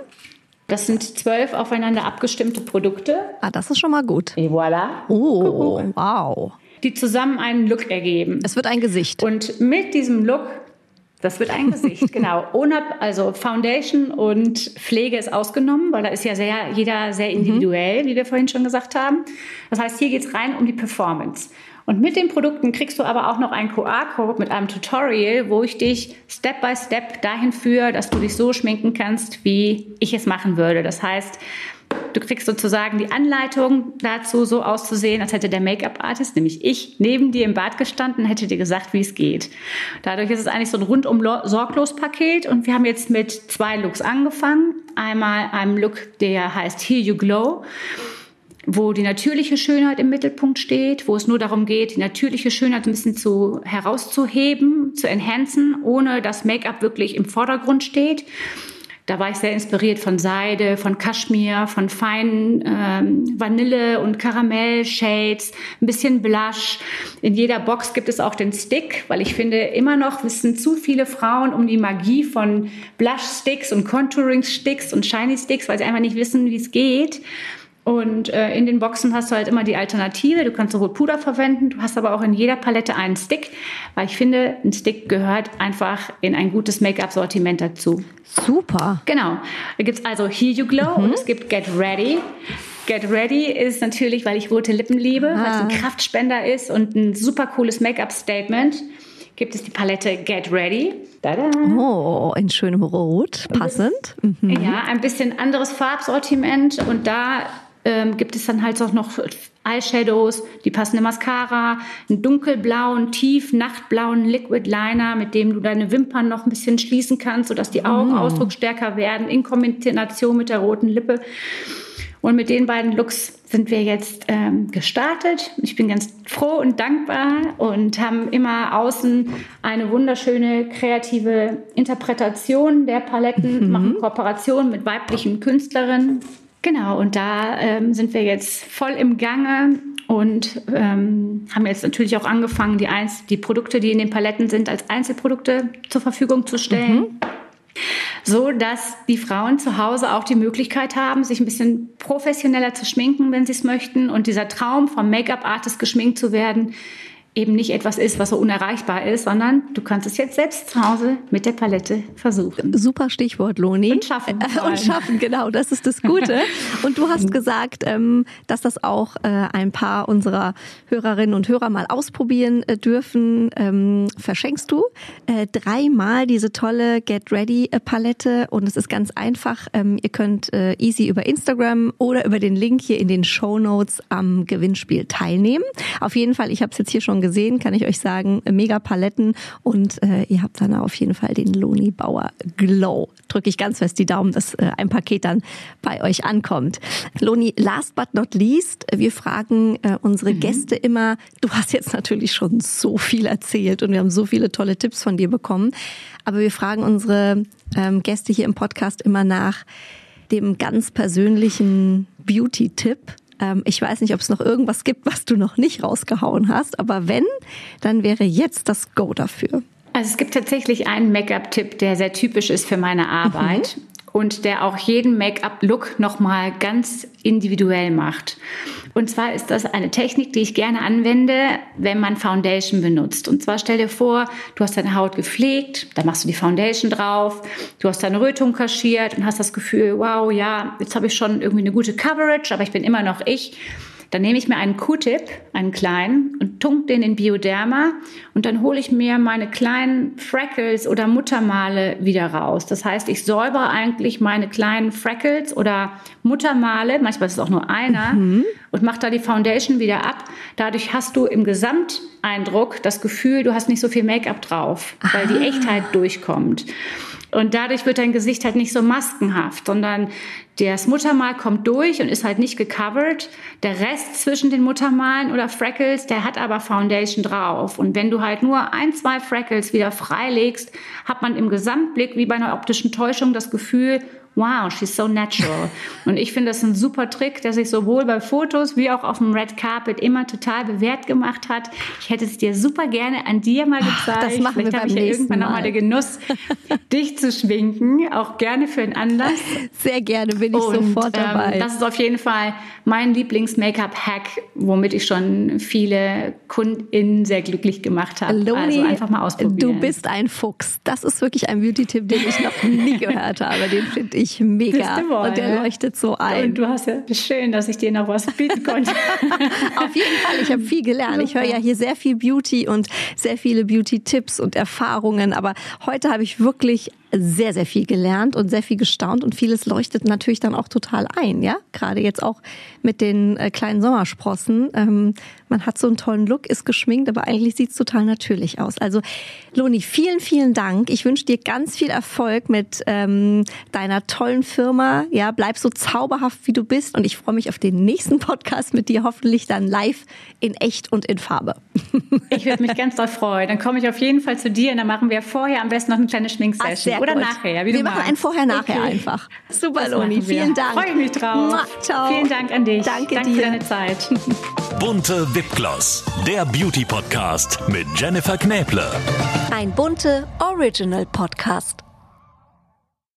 Das sind zwölf aufeinander abgestimmte Produkte. Ah, das ist schon mal gut. Et voilà. Oh, wow. Die zusammen einen Look ergeben. Es wird ein Gesicht. Und mit diesem Look das wird ein Gesicht, genau. Ohne, also Foundation und Pflege ist ausgenommen, weil da ist ja sehr, jeder sehr mhm. individuell, mhm. wie wir vorhin schon gesagt haben. Das heißt, hier geht es rein um die Performance. Und mit den Produkten kriegst du aber auch noch einen QR-Code mit einem Tutorial, wo ich dich Step by Step dahin führe, dass du dich so schminken kannst, wie ich es machen würde. Das heißt, Du kriegst sozusagen die Anleitung dazu, so auszusehen, als hätte der Make-up-Artist, nämlich ich, neben dir im Bad gestanden, hätte dir gesagt, wie es geht. Dadurch ist es eigentlich so ein rundum sorglos Paket und wir haben jetzt mit zwei Looks angefangen. Einmal einem Look, der heißt Here You Glow wo die natürliche Schönheit im Mittelpunkt steht, wo es nur darum geht, die natürliche Schönheit ein bisschen zu herauszuheben, zu enhancen, ohne dass Make-up wirklich im Vordergrund steht. Da war ich sehr inspiriert von Seide, von Kaschmir, von feinen ähm, Vanille- und Karamell-Shades, ein bisschen Blush. In jeder Box gibt es auch den Stick, weil ich finde, immer noch wissen zu viele Frauen um die Magie von Blush-Sticks und Contouring-Sticks und Shiny-Sticks, weil sie einfach nicht wissen, wie es geht. Und äh, in den Boxen hast du halt immer die Alternative. Du kannst sowohl Puder verwenden, du hast aber auch in jeder Palette einen Stick, weil ich finde, ein Stick gehört einfach in ein gutes Make-up-Sortiment dazu. Super. Genau. Da gibt's also Here You Glow mhm. und es gibt Get Ready. Get Ready ist natürlich, weil ich rote Lippen liebe, ah. weil es ein Kraftspender ist und ein super cooles Make-up-Statement. gibt es die Palette Get Ready. Tada. Oh, in schönem Rot, passend. Mhm. Ja, ein bisschen anderes Farbsortiment und da ähm, gibt es dann halt auch noch Eyeshadows, die passende Mascara, einen dunkelblauen, tief nachtblauen Liquid Liner, mit dem du deine Wimpern noch ein bisschen schließen kannst, sodass die Augen mm. ausdrucksstärker werden, in Kombination mit der roten Lippe. Und mit den beiden Looks sind wir jetzt ähm, gestartet. Ich bin ganz froh und dankbar und haben immer außen eine wunderschöne kreative Interpretation der Paletten, mhm. machen Kooperationen mit weiblichen Künstlerinnen Genau, und da ähm, sind wir jetzt voll im Gange und ähm, haben jetzt natürlich auch angefangen, die, Einz die Produkte, die in den Paletten sind, als Einzelprodukte zur Verfügung zu stellen. Mhm. So dass die Frauen zu Hause auch die Möglichkeit haben, sich ein bisschen professioneller zu schminken, wenn sie es möchten. Und dieser Traum vom Make-up-Artist geschminkt zu werden, eben nicht etwas ist, was so unerreichbar ist, sondern du kannst es jetzt selbst zu Hause mit der Palette versuchen. Super Stichwort, Loni. Und schaffen. Äh, und schaffen, genau, das ist das Gute. Und du hast gesagt, ähm, dass das auch äh, ein paar unserer Hörerinnen und Hörer mal ausprobieren äh, dürfen. Ähm, verschenkst du dreimal diese tolle Get Ready Palette und es ist ganz einfach. Ähm, ihr könnt easy über Instagram oder über den Link hier in den Show Notes am Gewinnspiel teilnehmen. Auf jeden Fall, ich habe es jetzt hier schon gesehen, kann ich euch sagen, mega Paletten und äh, ihr habt dann auf jeden Fall den Loni Bauer Glow. Drücke ich ganz fest die Daumen, dass äh, ein Paket dann bei euch ankommt. Loni, last but not least, wir fragen äh, unsere mhm. Gäste immer, du hast jetzt natürlich schon so viel erzählt und wir haben so viele tolle Tipps von dir bekommen, aber wir fragen unsere ähm, Gäste hier im Podcast immer nach dem ganz persönlichen Beauty-Tipp ähm, ich weiß nicht, ob es noch irgendwas gibt, was du noch nicht rausgehauen hast, aber wenn, dann wäre jetzt das Go dafür. Also es gibt tatsächlich einen Make-up-Tipp, der sehr typisch ist für meine Arbeit. Mhm und der auch jeden Make-up-Look nochmal ganz individuell macht. Und zwar ist das eine Technik, die ich gerne anwende, wenn man Foundation benutzt. Und zwar stell dir vor, du hast deine Haut gepflegt, dann machst du die Foundation drauf, du hast deine Rötung kaschiert und hast das Gefühl, wow, ja, jetzt habe ich schon irgendwie eine gute Coverage, aber ich bin immer noch ich. Dann nehme ich mir einen Q-Tip, einen kleinen, und tunk den in Bioderma und dann hole ich mir meine kleinen Freckles oder Muttermale wieder raus. Das heißt, ich säuber eigentlich meine kleinen Freckles oder Muttermale, manchmal ist es auch nur einer, mhm. und mache da die Foundation wieder ab. Dadurch hast du im Gesamteindruck das Gefühl, du hast nicht so viel Make-up drauf, weil die ah. Echtheit durchkommt. Und dadurch wird dein Gesicht halt nicht so maskenhaft, sondern das Muttermal kommt durch und ist halt nicht gecovert. Der Rest zwischen den Muttermalen oder Freckles, der hat aber Foundation drauf. Und wenn du halt nur ein, zwei Freckles wieder freilegst, hat man im Gesamtblick wie bei einer optischen Täuschung das Gefühl, wow, she's so natural. Und ich finde das ein super Trick, der sich sowohl bei Fotos wie auch auf dem Red Carpet immer total bewährt gemacht hat. Ich hätte es dir super gerne an dir mal gezeigt. Das machen Vielleicht wir habe ich ja irgendwann nochmal den Genuss, dich zu schwinken, auch gerne für einen Anlass. Sehr gerne, bin ich Und, sofort ähm, dabei. Ähm, das ist auf jeden Fall mein Lieblings-Make-up-Hack, womit ich schon viele KundInnen sehr glücklich gemacht habe. Loni, also einfach mal ausprobieren. Du bist ein Fuchs. Das ist wirklich ein Beauty-Tipp, den ich noch nie gehört habe. Den finde ich ich mega. Und der leuchtet so ein. Und du hast ja schön, dass ich dir noch was bieten konnte. Auf jeden Fall, ich habe viel gelernt. Ich höre ja hier sehr viel Beauty und sehr viele Beauty-Tipps und Erfahrungen. Aber heute habe ich wirklich sehr, sehr viel gelernt und sehr viel gestaunt und vieles leuchtet natürlich dann auch total ein, ja. Gerade jetzt auch mit den äh, kleinen Sommersprossen. Ähm, man hat so einen tollen Look, ist geschminkt, aber eigentlich sieht's total natürlich aus. Also Loni, vielen, vielen Dank. Ich wünsche dir ganz viel Erfolg mit ähm, deiner tollen Firma. Ja, bleib so zauberhaft, wie du bist und ich freue mich auf den nächsten Podcast mit dir, hoffentlich dann live in echt und in Farbe. Ich würde mich ganz doll freuen. Dann komme ich auf jeden Fall zu dir und dann machen wir vorher am besten noch eine kleine Schminksession. Oder gut. nachher, wie Wir machen ein Vorher-Nachher okay. einfach. Super, Loni. Vielen Dank. Freue ich mich drauf. Ciao. Vielen Dank an dich. Danke, Danke dir. für deine Zeit. Bunte Wipgloss, der Beauty-Podcast mit Jennifer Knäble. Ein bunte Original-Podcast.